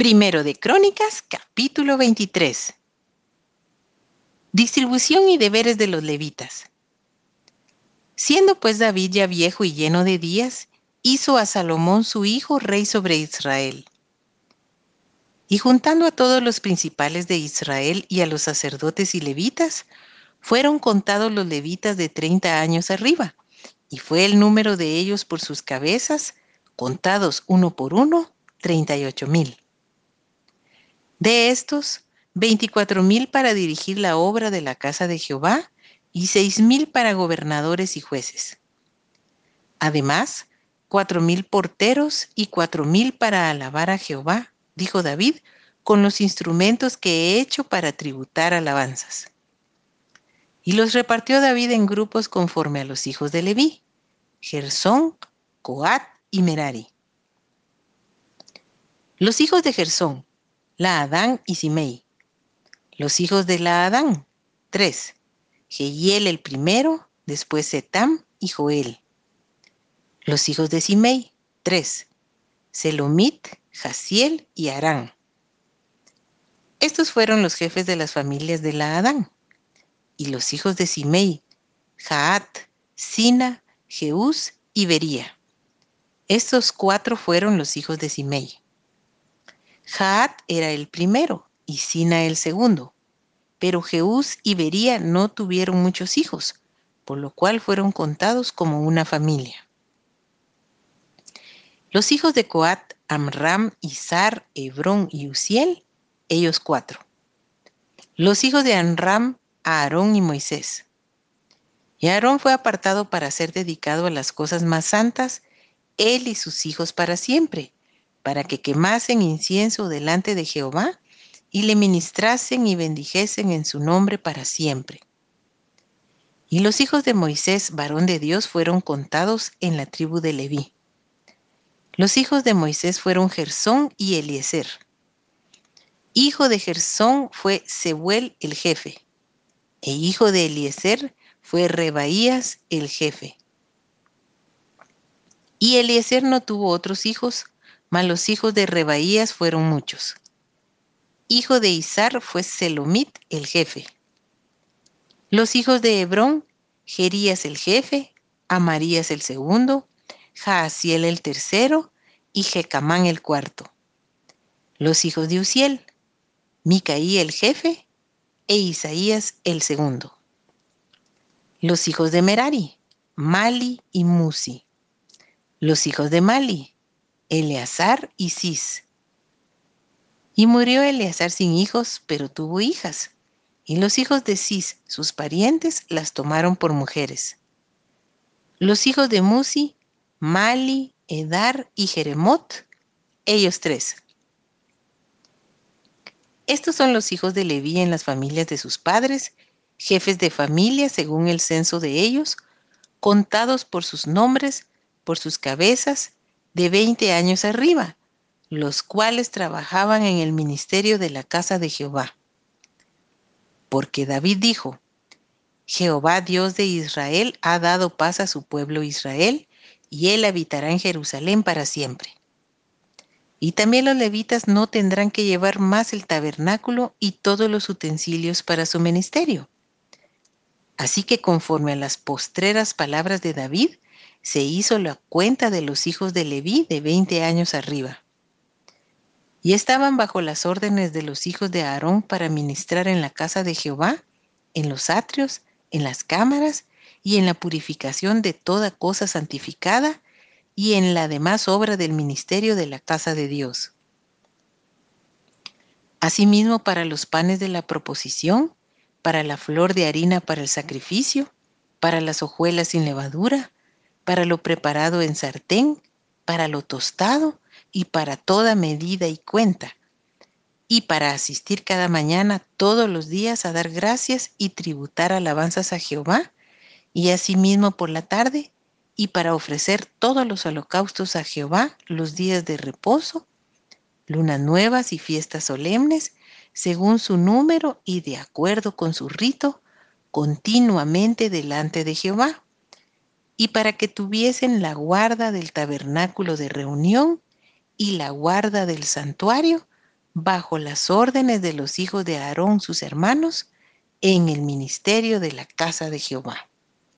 Primero de Crónicas, capítulo 23. Distribución y deberes de los levitas. Siendo pues David ya viejo y lleno de días, hizo a Salomón su hijo rey sobre Israel. Y juntando a todos los principales de Israel y a los sacerdotes y levitas, fueron contados los levitas de treinta años arriba, y fue el número de ellos por sus cabezas, contados uno por uno, treinta y ocho mil. De estos, veinticuatro mil para dirigir la obra de la casa de Jehová y seis mil para gobernadores y jueces. Además, cuatro mil porteros y cuatro mil para alabar a Jehová, dijo David, con los instrumentos que he hecho para tributar alabanzas. Y los repartió David en grupos conforme a los hijos de Leví, Gersón, Coat y Merari. Los hijos de Gersón, Laadán y Simei. Los hijos de Laadán, tres. Jehiel el primero, después Setam y Joel. Los hijos de Simei, tres. Selomit, Jaciel y Arán. Estos fueron los jefes de las familias de Laadán y los hijos de Simei, Jaat, Sina, Jeús y Bería. Estos cuatro fueron los hijos de Simei. Jaat era el primero y Sina el segundo, pero Jeús y Bería no tuvieron muchos hijos, por lo cual fueron contados como una familia. Los hijos de Coat, Amram, Izar, Hebrón y Uziel, ellos cuatro. Los hijos de Amram, Aarón y Moisés. Y Aarón fue apartado para ser dedicado a las cosas más santas, él y sus hijos para siempre, para que quemasen incienso delante de Jehová y le ministrasen y bendijesen en su nombre para siempre. Y los hijos de Moisés, varón de Dios, fueron contados en la tribu de Leví. Los hijos de Moisés fueron Gersón y Eliezer. Hijo de Gersón fue Sebuel el jefe e hijo de Eliezer fue Rebaías el jefe. Y Eliezer no tuvo otros hijos, mas los hijos de Rebaías fueron muchos. Hijo de Izar fue Selomit el jefe. Los hijos de Hebrón, Gerías el jefe, Amarías el segundo, Jaasiel el tercero y Jecamán el cuarto. Los hijos de Uziel, Micaí el jefe e Isaías el segundo. Los hijos de Merari, Mali y Musi. Los hijos de Mali, Eleazar y Cis. Y murió Eleazar sin hijos, pero tuvo hijas. Y los hijos de Cis, sus parientes, las tomaron por mujeres. Los hijos de Musi, Mali, Edar y Jeremot, ellos tres. Estos son los hijos de Leví en las familias de sus padres, jefes de familia según el censo de ellos, contados por sus nombres, por sus cabezas, de 20 años arriba, los cuales trabajaban en el ministerio de la casa de Jehová. Porque David dijo, Jehová Dios de Israel ha dado paz a su pueblo Israel, y él habitará en Jerusalén para siempre. Y también los levitas no tendrán que llevar más el tabernáculo y todos los utensilios para su ministerio. Así que conforme a las postreras palabras de David, se hizo la cuenta de los hijos de Leví de 20 años arriba. Y estaban bajo las órdenes de los hijos de Aarón para ministrar en la casa de Jehová, en los atrios, en las cámaras y en la purificación de toda cosa santificada y en la demás obra del ministerio de la casa de Dios. Asimismo, para los panes de la proposición, para la flor de harina para el sacrificio, para las hojuelas sin levadura, para lo preparado en sartén, para lo tostado y para toda medida y cuenta, y para asistir cada mañana todos los días a dar gracias y tributar alabanzas a Jehová, y asimismo por la tarde y para ofrecer todos los holocaustos a Jehová los días de reposo, lunas nuevas y fiestas solemnes, según su número y de acuerdo con su rito, continuamente delante de Jehová, y para que tuviesen la guarda del tabernáculo de reunión y la guarda del santuario bajo las órdenes de los hijos de Aarón, sus hermanos, en el ministerio de la casa de Jehová.